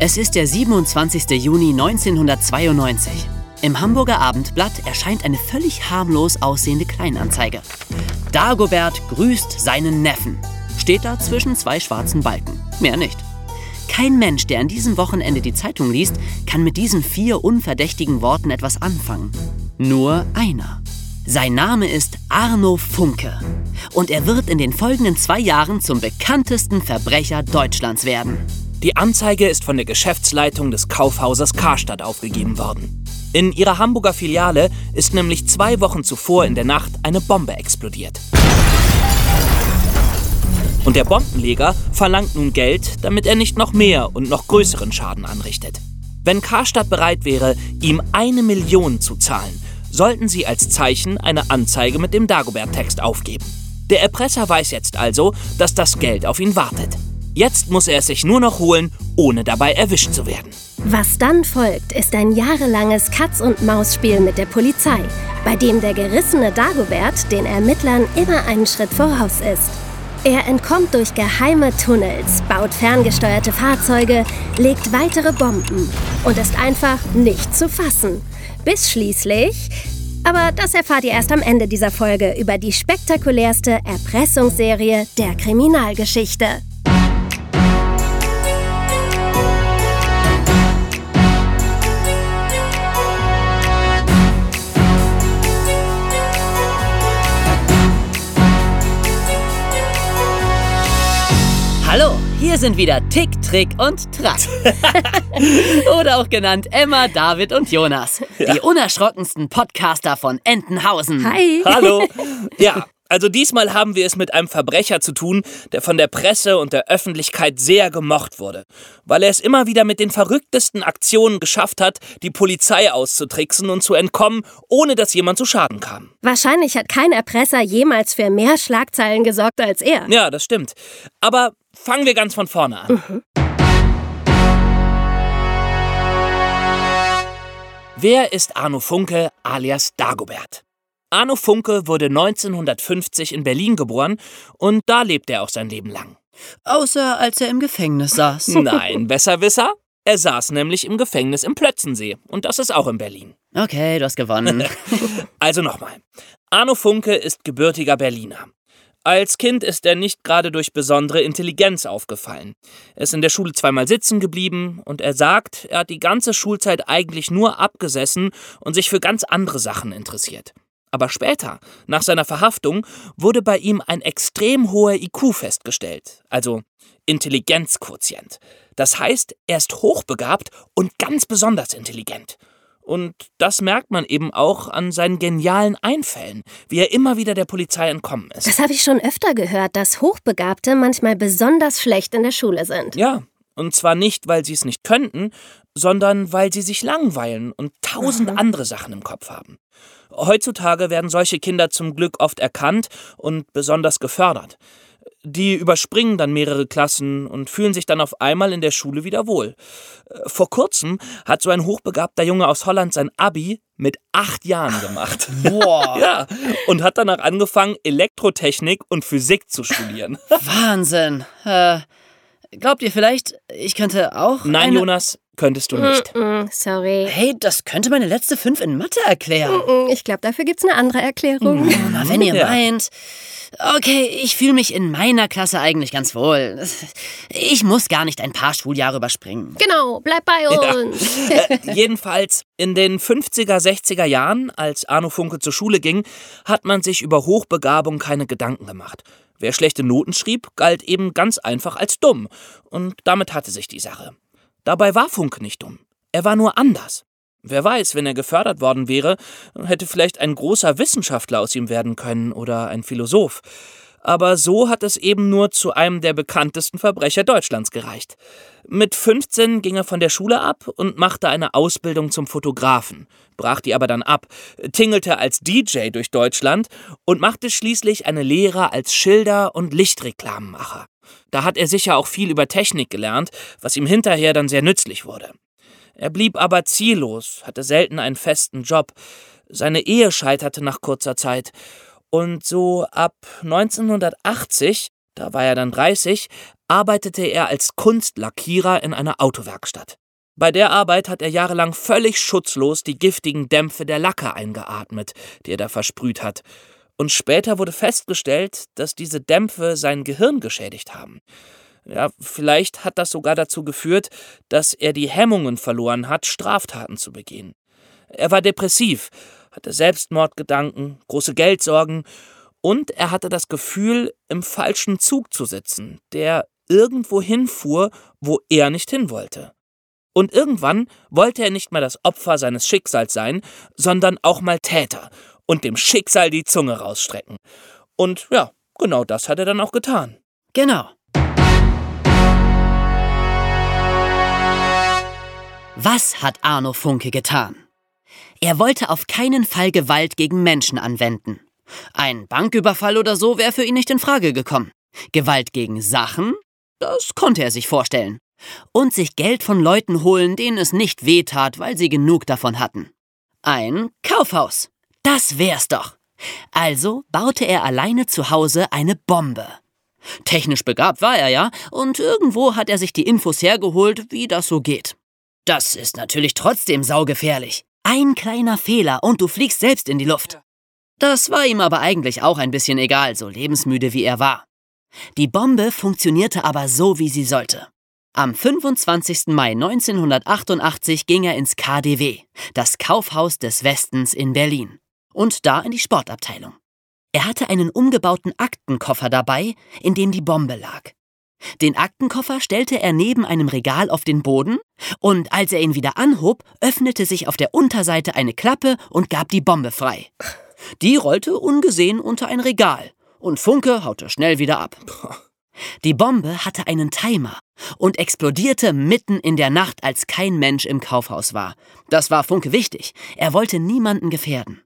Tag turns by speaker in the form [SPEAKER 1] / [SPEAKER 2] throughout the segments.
[SPEAKER 1] Es ist der 27. Juni 1992. Im Hamburger Abendblatt erscheint eine völlig harmlos aussehende Kleinanzeige. Dagobert grüßt seinen Neffen. Steht da zwischen zwei schwarzen Balken. Mehr nicht. Kein Mensch, der an diesem Wochenende die Zeitung liest, kann mit diesen vier unverdächtigen Worten etwas anfangen. Nur einer. Sein Name ist Arno Funke. Und er wird in den folgenden zwei Jahren zum bekanntesten Verbrecher Deutschlands werden.
[SPEAKER 2] Die Anzeige ist von der Geschäftsleitung des Kaufhauses Karstadt aufgegeben worden. In ihrer Hamburger Filiale ist nämlich zwei Wochen zuvor in der Nacht eine Bombe explodiert. Und der Bombenleger verlangt nun Geld, damit er nicht noch mehr und noch größeren Schaden anrichtet. Wenn Karstadt bereit wäre, ihm eine Million zu zahlen, sollten sie als Zeichen eine Anzeige mit dem Dagobert-Text aufgeben. Der Erpresser weiß jetzt also, dass das Geld auf ihn wartet. Jetzt muss er es sich nur noch holen, ohne dabei erwischt zu werden.
[SPEAKER 3] Was dann folgt, ist ein jahrelanges Katz-und-Maus-Spiel mit der Polizei, bei dem der gerissene Dagobert den Ermittlern immer einen Schritt voraus ist. Er entkommt durch geheime Tunnels, baut ferngesteuerte Fahrzeuge, legt weitere Bomben und ist einfach nicht zu fassen. Bis schließlich. Aber das erfahrt ihr erst am Ende dieser Folge über die spektakulärste Erpressungsserie der Kriminalgeschichte.
[SPEAKER 1] Hier sind wieder Tick, Trick und Track. Oder auch genannt Emma, David und Jonas. Die unerschrockensten Podcaster von Entenhausen.
[SPEAKER 3] Hi.
[SPEAKER 2] Hallo. Ja, also diesmal haben wir es mit einem Verbrecher zu tun, der von der Presse und der Öffentlichkeit sehr gemocht wurde, weil er es immer wieder mit den verrücktesten Aktionen geschafft hat, die Polizei auszutricksen und zu entkommen, ohne dass jemand zu Schaden kam.
[SPEAKER 3] Wahrscheinlich hat kein Erpresser jemals für mehr Schlagzeilen gesorgt als er.
[SPEAKER 2] Ja, das stimmt. Aber fangen wir ganz von vorne an. Wer ist Arno Funke alias Dagobert? Arno Funke wurde 1950 in Berlin geboren und da lebt er auch sein Leben lang.
[SPEAKER 1] Außer als er im Gefängnis saß.
[SPEAKER 2] Nein, Besserwisser? Er saß nämlich im Gefängnis im Plötzensee und das ist auch in Berlin.
[SPEAKER 1] Okay, du hast gewonnen.
[SPEAKER 2] Also nochmal. Arno Funke ist gebürtiger Berliner. Als Kind ist er nicht gerade durch besondere Intelligenz aufgefallen. Er ist in der Schule zweimal sitzen geblieben und er sagt, er hat die ganze Schulzeit eigentlich nur abgesessen und sich für ganz andere Sachen interessiert. Aber später, nach seiner Verhaftung, wurde bei ihm ein extrem hoher IQ festgestellt, also Intelligenzquotient. Das heißt, er ist hochbegabt und ganz besonders intelligent. Und das merkt man eben auch an seinen genialen Einfällen, wie er immer wieder der Polizei entkommen ist.
[SPEAKER 3] Das habe ich schon öfter gehört, dass Hochbegabte manchmal besonders schlecht in der Schule sind.
[SPEAKER 2] Ja, und zwar nicht, weil sie es nicht könnten, sondern weil sie sich langweilen und tausend andere Sachen im Kopf haben. Heutzutage werden solche Kinder zum Glück oft erkannt und besonders gefördert. Die überspringen dann mehrere Klassen und fühlen sich dann auf einmal in der Schule wieder wohl. Vor kurzem hat so ein hochbegabter Junge aus Holland sein Abi mit acht Jahren gemacht.
[SPEAKER 1] Boah,
[SPEAKER 2] Ja, und hat danach angefangen, Elektrotechnik und Physik zu studieren.
[SPEAKER 1] Wahnsinn. Äh, glaubt ihr vielleicht, ich könnte auch.
[SPEAKER 2] Nein,
[SPEAKER 1] eine...
[SPEAKER 2] Jonas, könntest du nicht.
[SPEAKER 3] Mm, sorry.
[SPEAKER 1] Hey, das könnte meine letzte fünf in Mathe erklären.
[SPEAKER 3] Mm, Ich glaube, dafür gibt's eine andere Erklärung.
[SPEAKER 1] Na, wenn ihr
[SPEAKER 2] Ja.
[SPEAKER 1] meint. Okay, ich fühle mich in meiner Klasse eigentlich ganz wohl. Ich muss gar nicht ein paar Schuljahre überspringen.
[SPEAKER 3] Genau, bleib bei uns.
[SPEAKER 2] Äh, jedenfalls in den 50er, 60er Jahren, als Arno Funke zur Schule ging, hat man sich über Hochbegabung keine Gedanken gemacht. Wer schlechte Noten schrieb, galt eben ganz einfach als dumm. Und damit hatte sich die Sache. Dabei war Funke nicht dumm. Er war nur anders. Wer weiß, wenn er gefördert worden wäre, hätte vielleicht ein großer Wissenschaftler aus ihm werden können oder ein Philosoph. Aber so hat es eben nur zu einem der bekanntesten Verbrecher Deutschlands gereicht. Mit 15 ging er von der Schule ab und machte eine Ausbildung zum Fotografen, brach die aber dann ab, tingelte als DJ durch Deutschland und machte schließlich eine Lehre als Schilder- und Lichtreklamenmacher. Da hat er sicher auch viel über Technik gelernt, was ihm hinterher dann sehr nützlich wurde. Er blieb aber ziellos, hatte selten einen festen Job. Seine Ehe scheiterte nach kurzer Zeit. Und so ab 1980, da war er dann 30, arbeitete er als Kunstlackierer in einer Autowerkstatt. Bei der Arbeit hat er jahrelang völlig schutzlos die giftigen Dämpfe der Lacke eingeatmet, die er da versprüht hat. Und später wurde festgestellt, dass diese Dämpfe sein Gehirn geschädigt haben. Ja, vielleicht hat das sogar dazu geführt, dass er die Hemmungen verloren hat, Straftaten zu begehen. Er war depressiv, hatte Selbstmordgedanken, große Geldsorgen und er hatte das Gefühl, im falschen Zug zu sitzen, der irgendwo hinfuhr, wo er nicht hin wollte. Und irgendwann wollte er nicht mehr das Opfer seines Schicksals sein, sondern auch mal Täter und dem Schicksal die Zunge rausstrecken. Und ja, genau das hat er dann auch getan.
[SPEAKER 1] Genau. Was hat Arno Funke getan? Er wollte auf keinen Fall Gewalt gegen Menschen anwenden. Ein Banküberfall oder so wäre für ihn nicht in Frage gekommen. Gewalt gegen Sachen? Das konnte er sich vorstellen und sich Geld von Leuten holen, denen es nicht wehtat, weil sie genug davon hatten. Ein Kaufhaus. Das wär's doch. Also baute er alleine zu Hause eine Bombe. Technisch begabt war er ja, und irgendwo hat er sich die Infos hergeholt, wie das so geht. Das ist natürlich trotzdem saugefährlich. Ein kleiner Fehler und du fliegst selbst in die Luft. Das war ihm aber eigentlich auch ein bisschen egal, so lebensmüde wie er war. Die Bombe funktionierte aber so, wie sie sollte. Am 25. Mai 1988 ging er ins KDW, das Kaufhaus des Westens in Berlin, und da in die Sportabteilung. Er hatte einen umgebauten Aktenkoffer dabei, in dem die Bombe lag. Den Aktenkoffer stellte er neben einem Regal auf den Boden, und als er ihn wieder anhob, öffnete sich auf der Unterseite eine Klappe und gab die Bombe frei. Die rollte ungesehen unter ein Regal, und Funke haute schnell wieder ab. Die Bombe hatte einen Timer und explodierte mitten in der Nacht, als kein Mensch im Kaufhaus war. Das war Funke wichtig. Er wollte niemanden gefährden.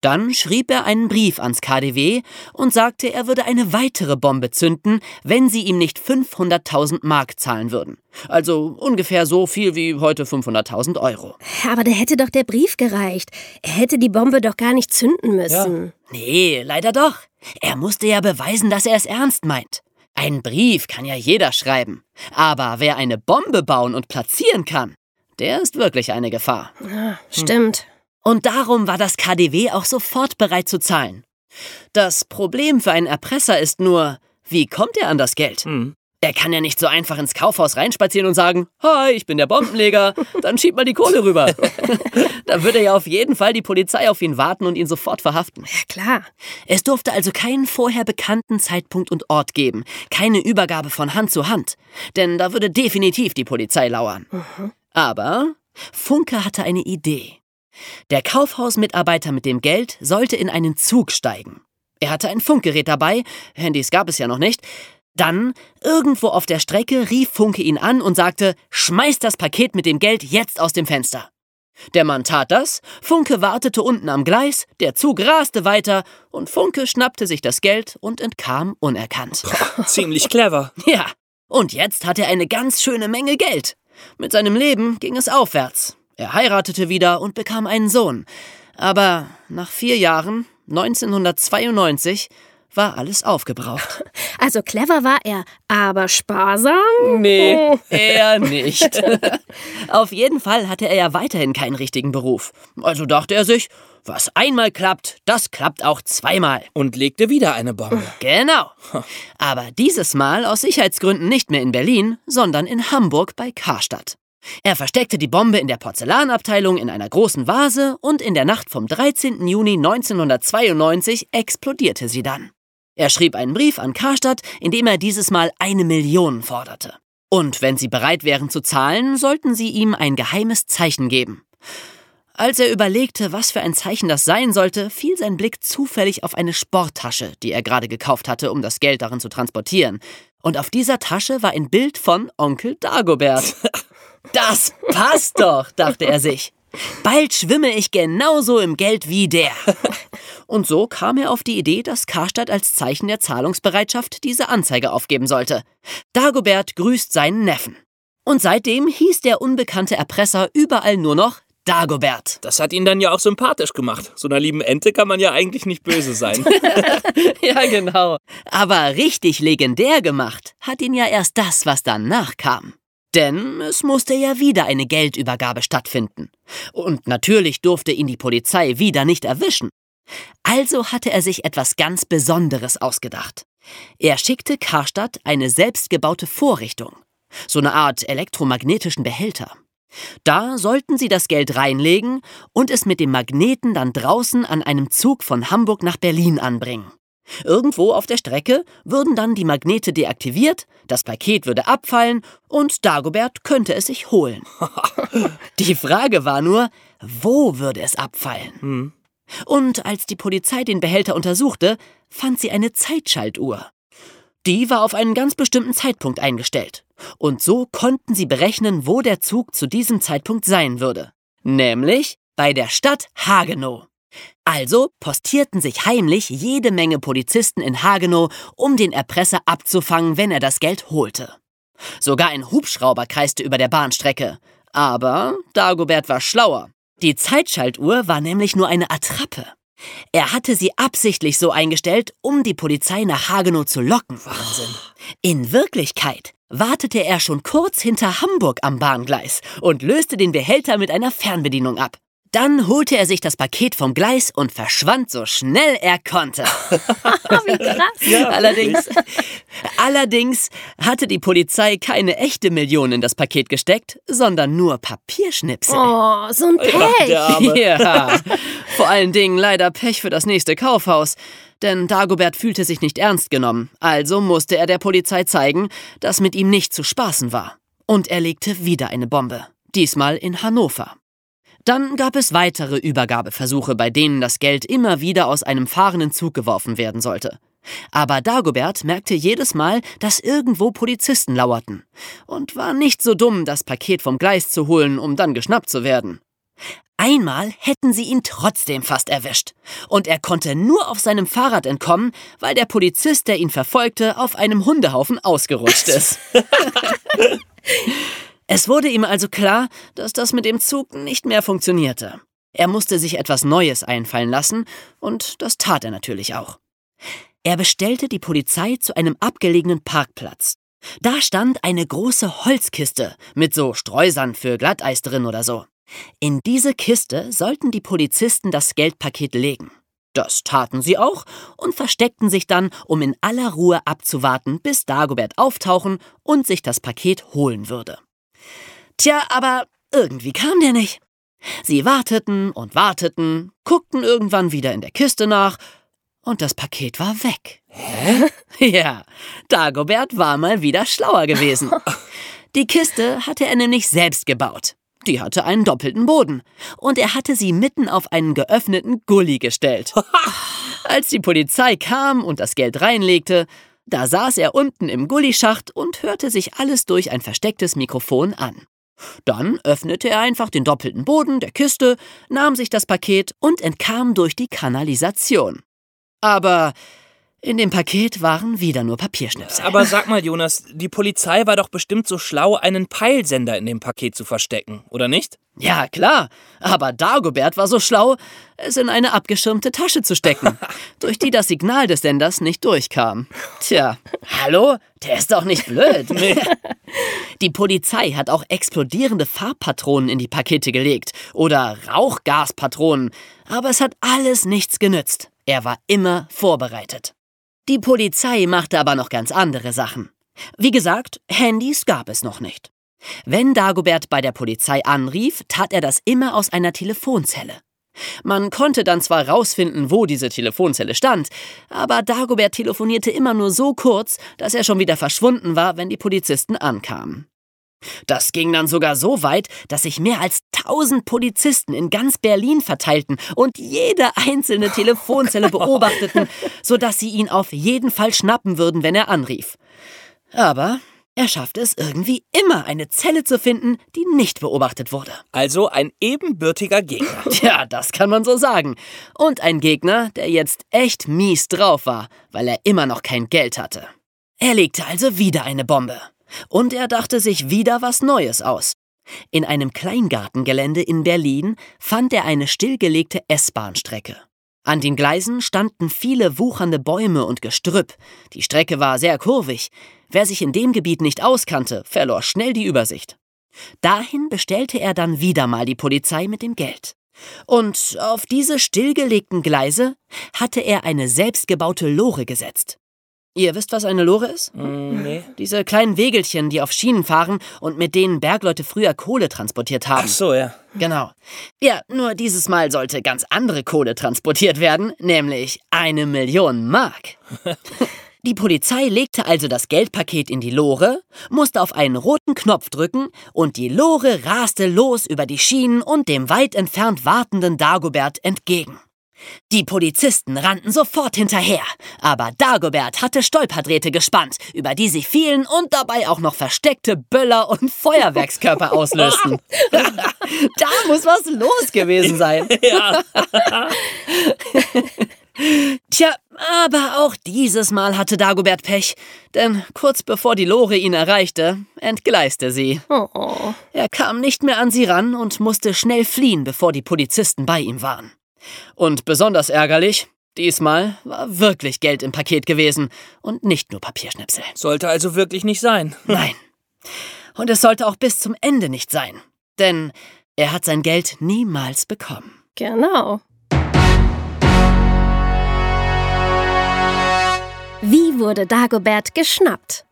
[SPEAKER 1] Dann schrieb er einen Brief ans KDW und sagte, er würde eine weitere Bombe zünden, wenn sie ihm nicht 500.000 Mark zahlen würden. Also ungefähr so viel wie heute 500.000 Euro.
[SPEAKER 3] Aber da hätte doch der Brief gereicht. Er hätte die Bombe doch gar nicht zünden müssen.
[SPEAKER 1] Ja. Nee, leider doch. Er musste ja beweisen, dass er es ernst meint. Ein Brief kann ja jeder schreiben. Aber wer eine Bombe bauen und platzieren kann, der ist wirklich eine Gefahr.
[SPEAKER 3] Ja, stimmt.
[SPEAKER 1] Und darum war das KDW auch sofort bereit zu zahlen. Das Problem für einen Erpresser ist nur, wie kommt er an das Geld? Hm. Er kann ja nicht so einfach ins Kaufhaus reinspazieren und sagen, Hi, ich bin der Bombenleger, dann schieb mal die Kohle rüber. da würde ja auf jeden Fall die Polizei auf ihn warten und ihn sofort verhaften.
[SPEAKER 3] Ja, klar.
[SPEAKER 1] Es durfte also keinen vorher bekannten Zeitpunkt und Ort geben, keine Übergabe von Hand zu Hand, denn da würde definitiv die Polizei lauern. Mhm. Aber Funke hatte eine Idee. Der Kaufhausmitarbeiter mit dem Geld sollte in einen Zug steigen. Er hatte ein Funkgerät dabei, Handys gab es ja noch nicht, dann, irgendwo auf der Strecke, rief Funke ihn an und sagte, schmeiß das Paket mit dem Geld jetzt aus dem Fenster. Der Mann tat das, Funke wartete unten am Gleis, der Zug raste weiter und Funke schnappte sich das Geld und entkam unerkannt.
[SPEAKER 2] Ziemlich clever.
[SPEAKER 1] Ja, und jetzt hat er eine ganz schöne Menge Geld. Mit seinem Leben ging es aufwärts. Er heiratete wieder und bekam einen Sohn. Aber nach vier Jahren, 1992, war alles aufgebraucht.
[SPEAKER 3] Also clever war er, aber sparsam?
[SPEAKER 1] Nee, eher nicht. Auf jeden Fall hatte er ja weiterhin keinen richtigen Beruf. Also dachte er sich, was einmal klappt, das klappt auch zweimal.
[SPEAKER 2] Und legte wieder eine Bombe.
[SPEAKER 1] Genau. Aber dieses Mal aus Sicherheitsgründen nicht mehr in Berlin, sondern in Hamburg bei Karstadt. Er versteckte die Bombe in der Porzellanabteilung in einer großen Vase und in der Nacht vom 13. Juni 1992 explodierte sie dann. Er schrieb einen Brief an Karstadt, in dem er dieses Mal eine Million forderte. Und wenn sie bereit wären zu zahlen, sollten sie ihm ein geheimes Zeichen geben. Als er überlegte, was für ein Zeichen das sein sollte, fiel sein Blick zufällig auf eine Sporttasche, die er gerade gekauft hatte, um das Geld darin zu transportieren. Und auf dieser Tasche war ein Bild von Onkel Dagobert. Das passt doch, dachte er sich. Bald schwimme ich genauso im Geld wie der. Und so kam er auf die Idee, dass Karstadt als Zeichen der Zahlungsbereitschaft diese Anzeige aufgeben sollte. Dagobert grüßt seinen Neffen. Und seitdem hieß der unbekannte Erpresser überall nur noch Dagobert.
[SPEAKER 2] Das hat ihn dann ja auch sympathisch gemacht. So einer lieben Ente kann man ja eigentlich nicht böse sein.
[SPEAKER 1] ja, genau. Aber richtig legendär gemacht hat ihn ja erst das, was danach kam. Denn es musste ja wieder eine Geldübergabe stattfinden. Und natürlich durfte ihn die Polizei wieder nicht erwischen. Also hatte er sich etwas ganz Besonderes ausgedacht. Er schickte Karstadt eine selbstgebaute Vorrichtung, so eine Art elektromagnetischen Behälter. Da sollten sie das Geld reinlegen und es mit dem Magneten dann draußen an einem Zug von Hamburg nach Berlin anbringen. Irgendwo auf der Strecke würden dann die Magnete deaktiviert, das Paket würde abfallen und Dagobert könnte es sich holen. die Frage war nur, wo würde es abfallen? Hm. Und als die Polizei den Behälter untersuchte, fand sie eine Zeitschaltuhr. Die war auf einen ganz bestimmten Zeitpunkt eingestellt. Und so konnten sie berechnen, wo der Zug zu diesem Zeitpunkt sein würde. Nämlich bei der Stadt Hagenow. Also postierten sich heimlich jede Menge Polizisten in Hagenow, um den Erpresser abzufangen, wenn er das Geld holte. Sogar ein Hubschrauber kreiste über der Bahnstrecke. Aber Dagobert war schlauer. Die Zeitschaltuhr war nämlich nur eine Attrappe. Er hatte sie absichtlich so eingestellt, um die Polizei nach Hagenow zu locken. Wahnsinn. In Wirklichkeit wartete er schon kurz hinter Hamburg am Bahngleis und löste den Behälter mit einer Fernbedienung ab. Dann holte er sich das Paket vom Gleis und verschwand so schnell er konnte.
[SPEAKER 3] Wie krass. Ja.
[SPEAKER 1] Allerdings, allerdings hatte die Polizei keine echte Million in das Paket gesteckt, sondern nur Papierschnipsel.
[SPEAKER 3] Oh, so ein Pech.
[SPEAKER 1] Ja, ja, vor allen Dingen leider Pech für das nächste Kaufhaus. Denn Dagobert fühlte sich nicht ernst genommen, also musste er der Polizei zeigen, dass mit ihm nicht zu spaßen war. Und er legte wieder eine Bombe. Diesmal in Hannover. Dann gab es weitere Übergabeversuche, bei denen das Geld immer wieder aus einem fahrenden Zug geworfen werden sollte. Aber Dagobert merkte jedes Mal, dass irgendwo Polizisten lauerten und war nicht so dumm, das Paket vom Gleis zu holen, um dann geschnappt zu werden. Einmal hätten sie ihn trotzdem fast erwischt. Und er konnte nur auf seinem Fahrrad entkommen, weil der Polizist, der ihn verfolgte, auf einem Hundehaufen ausgerutscht ist. Es wurde ihm also klar, dass das mit dem Zug nicht mehr funktionierte. Er musste sich etwas Neues einfallen lassen, und das tat er natürlich auch. Er bestellte die Polizei zu einem abgelegenen Parkplatz. Da stand eine große Holzkiste mit so Streusand für Glatteis drin oder so. In diese Kiste sollten die Polizisten das Geldpaket legen. Das taten sie auch und versteckten sich dann, um in aller Ruhe abzuwarten, bis Dagobert auftauchen und sich das Paket holen würde. Tja, aber irgendwie kam der nicht. Sie warteten und warteten, guckten irgendwann wieder in der Kiste nach und das Paket war weg.
[SPEAKER 2] Hä?
[SPEAKER 1] Ja, Dagobert war mal wieder schlauer gewesen. Die Kiste hatte er nämlich selbst gebaut. Die hatte einen doppelten Boden. Und er hatte sie mitten auf einen geöffneten Gully gestellt. Als die Polizei kam und das Geld reinlegte, da saß er unten im Gullischacht und hörte sich alles durch ein verstecktes Mikrofon an. Dann öffnete er einfach den doppelten Boden der Kiste, nahm sich das Paket und entkam durch die Kanalisation. Aber in dem Paket waren wieder nur Papierschnipsel.
[SPEAKER 2] Aber sag mal, Jonas, die Polizei war doch bestimmt so schlau, einen Peilsender in dem Paket zu verstecken, oder nicht?
[SPEAKER 1] Ja, klar. Aber Dagobert war so schlau, es in eine abgeschirmte Tasche zu stecken, durch die das Signal des Senders nicht durchkam. Tja, hallo? Der ist doch nicht blöd. Nee. Die Polizei hat auch explodierende Farbpatronen in die Pakete gelegt oder Rauchgaspatronen, aber es hat alles nichts genützt. Er war immer vorbereitet. Die Polizei machte aber noch ganz andere Sachen. Wie gesagt, Handys gab es noch nicht. Wenn Dagobert bei der Polizei anrief, tat er das immer aus einer Telefonzelle. Man konnte dann zwar rausfinden, wo diese Telefonzelle stand, aber Dagobert telefonierte immer nur so kurz, dass er schon wieder verschwunden war, wenn die Polizisten ankamen. Das ging dann sogar so weit, dass sich mehr als tausend Polizisten in ganz Berlin verteilten und jede einzelne Telefonzelle beobachteten, sodass sie ihn auf jeden Fall schnappen würden, wenn er anrief. Aber er schaffte es irgendwie immer, eine Zelle zu finden, die nicht beobachtet wurde.
[SPEAKER 2] Also ein ebenbürtiger Gegner.
[SPEAKER 1] Ja, das kann man so sagen. Und ein Gegner, der jetzt echt mies drauf war, weil er immer noch kein Geld hatte. Er legte also wieder eine Bombe. Und er dachte sich wieder was Neues aus. In einem Kleingartengelände in Berlin fand er eine stillgelegte S-Bahn-Strecke. An den Gleisen standen viele wuchernde Bäume und Gestrüpp. Die Strecke war sehr kurvig. Wer sich in dem Gebiet nicht auskannte, verlor schnell die Übersicht. Dahin bestellte er dann wieder mal die Polizei mit dem Geld. Und auf diese stillgelegten Gleise hatte er eine selbstgebaute Lore gesetzt. Ihr wisst, was eine Lore ist?
[SPEAKER 2] Mm, nee.
[SPEAKER 1] Diese kleinen Wegelchen, die auf Schienen fahren und mit denen Bergleute früher Kohle transportiert haben.
[SPEAKER 2] Ach so, ja.
[SPEAKER 1] Genau. Ja, nur dieses Mal sollte ganz andere Kohle transportiert werden, nämlich eine Million Mark. Die Polizei legte also das Geldpaket in die Lore, musste auf einen roten Knopf drücken und die Lore raste los über die Schienen und dem weit entfernt wartenden Dagobert entgegen. Die Polizisten rannten sofort hinterher, aber Dagobert hatte Stolperdrähte gespannt, über die sie fielen und dabei auch noch versteckte Böller und Feuerwerkskörper auslösten. da muss was los gewesen sein.
[SPEAKER 2] Ja.
[SPEAKER 1] Tja, aber auch dieses Mal hatte Dagobert Pech, denn kurz bevor die Lore ihn erreichte, entgleiste sie.
[SPEAKER 3] Oh.
[SPEAKER 1] Er kam nicht mehr an sie ran und musste schnell fliehen, bevor die Polizisten bei ihm waren. Und besonders ärgerlich, diesmal war wirklich Geld im Paket gewesen und nicht nur Papierschnipsel.
[SPEAKER 2] Sollte also wirklich nicht sein.
[SPEAKER 1] Nein. Und es sollte auch bis zum Ende nicht sein, denn er hat sein Geld niemals bekommen.
[SPEAKER 3] Genau. Wie wurde Dagobert geschnappt?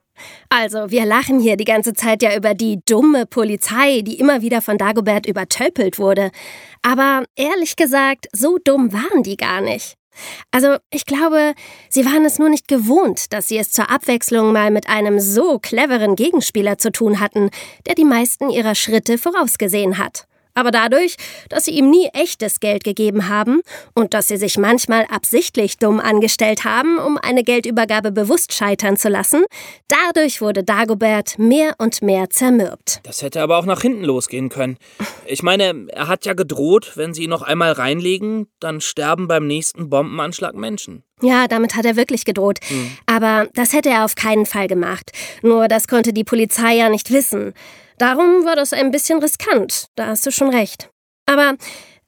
[SPEAKER 3] Also, wir lachen hier die ganze Zeit ja über die dumme Polizei, die immer wieder von Dagobert übertölpelt wurde. Aber ehrlich gesagt, so dumm waren die gar nicht. Also, ich glaube, sie waren es nur nicht gewohnt, dass sie es zur Abwechslung mal mit einem so cleveren Gegenspieler zu tun hatten, der die meisten ihrer Schritte vorausgesehen hat. Aber dadurch, dass sie ihm nie echtes Geld gegeben haben und dass sie sich manchmal absichtlich dumm angestellt haben, um eine Geldübergabe bewusst scheitern zu lassen, dadurch wurde Dagobert mehr und mehr zermürbt.
[SPEAKER 2] Das hätte aber auch nach hinten losgehen können. Ich meine, er hat ja gedroht, wenn sie ihn noch einmal reinlegen, dann sterben beim nächsten Bombenanschlag Menschen.
[SPEAKER 3] Ja, damit hat er wirklich gedroht. Aber das hätte er auf keinen Fall gemacht. Nur das konnte die Polizei ja nicht wissen. Darum war das ein bisschen riskant, da hast du schon recht. Aber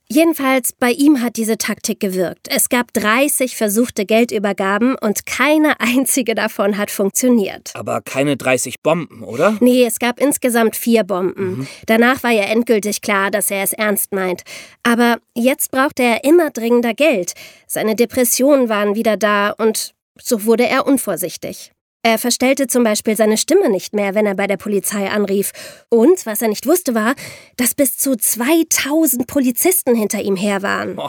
[SPEAKER 3] jedenfalls, bei ihm hat diese Taktik gewirkt. Es gab 30 versuchte Geldübergaben und keine einzige davon hat funktioniert.
[SPEAKER 2] Aber keine 30 Bomben, oder?
[SPEAKER 3] Nee, es gab insgesamt vier Bomben. Danach war ja endgültig klar, dass er es ernst meint. Aber jetzt brauchte er immer dringender Geld. Seine Depressionen waren wieder da und so wurde er unvorsichtig. Er verstellte zum Beispiel seine Stimme nicht mehr, wenn er bei der Polizei anrief. Und was er nicht wusste war, dass bis zu 2000 Polizisten hinter ihm her waren.
[SPEAKER 2] Oh.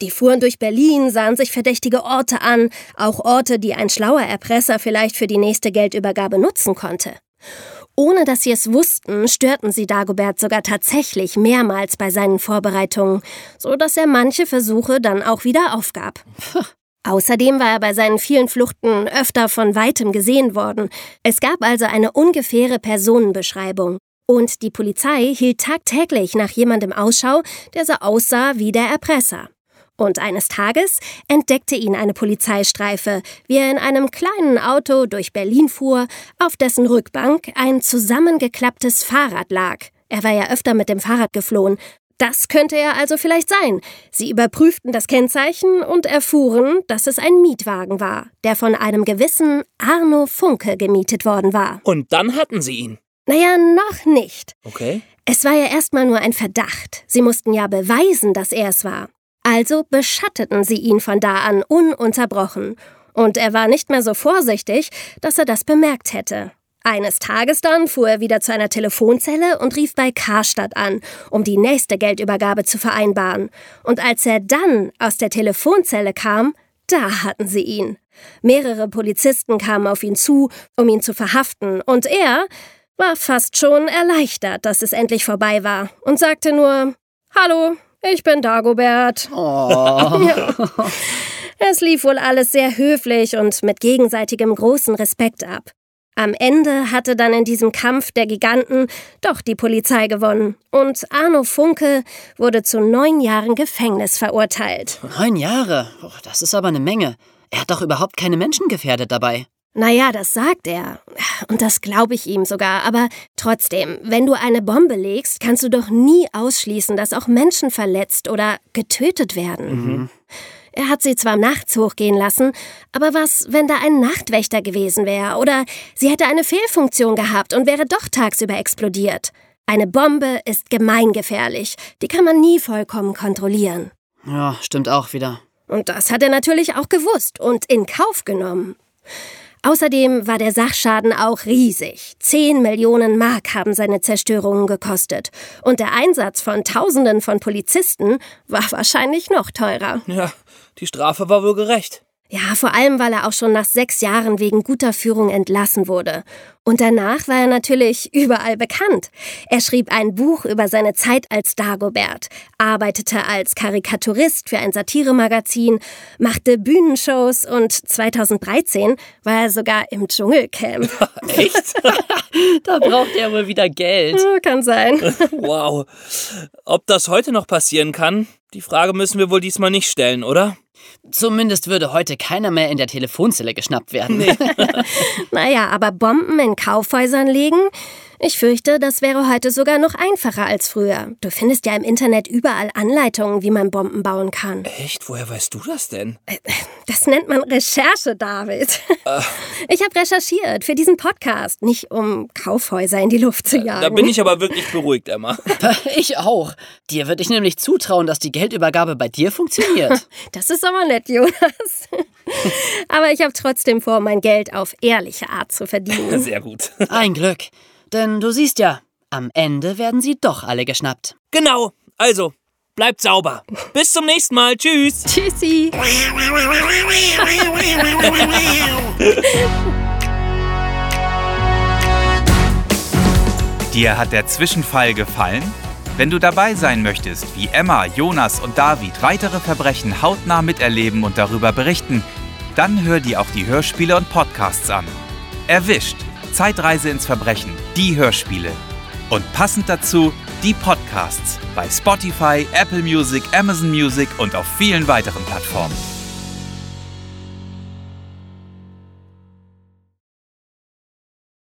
[SPEAKER 3] Die fuhren durch Berlin, sahen sich verdächtige Orte an, auch Orte, die ein schlauer Erpresser vielleicht für die nächste Geldübergabe nutzen konnte. Ohne dass sie es wussten, störten sie Dagobert sogar tatsächlich mehrmals bei seinen Vorbereitungen, so dass er manche Versuche dann auch wieder aufgab. Außerdem war er bei seinen vielen Fluchten öfter von weitem gesehen worden. Es gab also eine ungefähre Personenbeschreibung. Und die Polizei hielt tagtäglich nach jemandem Ausschau, der so aussah wie der Erpresser. Und eines Tages entdeckte ihn eine Polizeistreife, wie er in einem kleinen Auto durch Berlin fuhr, auf dessen Rückbank ein zusammengeklapptes Fahrrad lag. Er war ja öfter mit dem Fahrrad geflohen. Das könnte er also vielleicht sein. Sie überprüften das Kennzeichen und erfuhren, dass es ein Mietwagen war, der von einem gewissen Arno Funke gemietet worden war.
[SPEAKER 2] Und dann hatten sie ihn.
[SPEAKER 3] Naja, noch nicht.
[SPEAKER 2] Okay.
[SPEAKER 3] Es war ja erstmal nur ein Verdacht. Sie mussten ja beweisen, dass er es war. Also beschatteten sie ihn von da an ununterbrochen. Und er war nicht mehr so vorsichtig, dass er das bemerkt hätte. Eines Tages dann fuhr er wieder zu einer Telefonzelle und rief bei Karstadt an, um die nächste Geldübergabe zu vereinbaren. Und als er dann aus der Telefonzelle kam, da hatten sie ihn. Mehrere Polizisten kamen auf ihn zu, um ihn zu verhaften, und er war fast schon erleichtert, dass es endlich vorbei war, und sagte nur Hallo, ich bin Dagobert.
[SPEAKER 1] Oh.
[SPEAKER 3] Ja. Es lief wohl alles sehr höflich und mit gegenseitigem großen Respekt ab. Am Ende hatte dann in diesem Kampf der Giganten doch die Polizei gewonnen und Arno Funke wurde zu neun Jahren Gefängnis verurteilt.
[SPEAKER 1] Neun Jahre. Oh, das ist aber eine Menge. Er hat doch überhaupt keine Menschen gefährdet dabei.
[SPEAKER 3] Naja, das sagt er. Und das glaube ich ihm sogar. Aber trotzdem, wenn du eine Bombe legst, kannst du doch nie ausschließen, dass auch Menschen verletzt oder getötet werden. Mhm. Er hat sie zwar nachts hochgehen lassen, aber was, wenn da ein Nachtwächter gewesen wäre? Oder sie hätte eine Fehlfunktion gehabt und wäre doch tagsüber explodiert. Eine Bombe ist gemeingefährlich. Die kann man nie vollkommen kontrollieren.
[SPEAKER 1] Ja, stimmt auch wieder.
[SPEAKER 3] Und das hat er natürlich auch gewusst und in Kauf genommen. Außerdem war der Sachschaden auch riesig. Zehn Millionen Mark haben seine Zerstörungen gekostet. Und der Einsatz von Tausenden von Polizisten war wahrscheinlich noch teurer.
[SPEAKER 2] Ja, die Strafe war wohl gerecht.
[SPEAKER 3] Ja, vor allem, weil er auch schon nach sechs Jahren wegen guter Führung entlassen wurde. Und danach war er natürlich überall bekannt. Er schrieb ein Buch über seine Zeit als Dagobert, arbeitete als Karikaturist für ein Satiremagazin, machte Bühnenshows und 2013 war er sogar im Dschungelcamp.
[SPEAKER 2] Echt?
[SPEAKER 1] da braucht er wohl wieder Geld.
[SPEAKER 3] Kann sein.
[SPEAKER 2] wow. Ob das heute noch passieren kann, die Frage müssen wir wohl diesmal nicht stellen, oder?
[SPEAKER 1] Zumindest würde heute keiner mehr in der Telefonzelle geschnappt werden. Nee.
[SPEAKER 3] naja, aber Bomben in Kaufhäusern legen, ich fürchte, das wäre heute sogar noch einfacher als früher. Du findest ja im Internet überall Anleitungen, wie man Bomben bauen kann.
[SPEAKER 2] Echt? Woher weißt du das denn? Äh,
[SPEAKER 3] das nennt man Recherche, David. Äh. Ich habe recherchiert für diesen Podcast, nicht um Kaufhäuser in die Luft zu jagen.
[SPEAKER 2] Da bin ich aber wirklich beruhigt, Emma.
[SPEAKER 1] Ich auch. Dir würde ich nämlich zutrauen, dass die Geldübergabe bei dir funktioniert.
[SPEAKER 3] Das ist aber nett, Jonas. Aber ich habe trotzdem vor, mein Geld auf ehrliche Art zu verdienen.
[SPEAKER 2] Sehr gut.
[SPEAKER 1] Ein Glück. Denn du siehst ja, am Ende werden sie doch alle geschnappt.
[SPEAKER 2] Genau. Also, bleibt sauber. Bis zum nächsten Mal. Tschüss.
[SPEAKER 3] Tschüssi.
[SPEAKER 4] Dir hat der Zwischenfall gefallen? Wenn du dabei sein möchtest, wie Emma, Jonas und David weitere Verbrechen hautnah miterleben und darüber berichten, dann hör dir auch die Hörspiele und Podcasts an. Erwischt! Zeitreise ins Verbrechen, die Hörspiele. Und passend dazu die Podcasts bei Spotify, Apple Music, Amazon Music und auf vielen weiteren Plattformen.